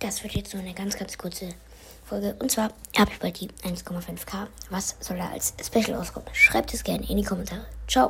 das wird jetzt nur eine ganz, ganz kurze Folge. Und zwar habe ich bald die 1,5k. Was soll da als Special auskommen? Schreibt es gerne in die Kommentare. Ciao.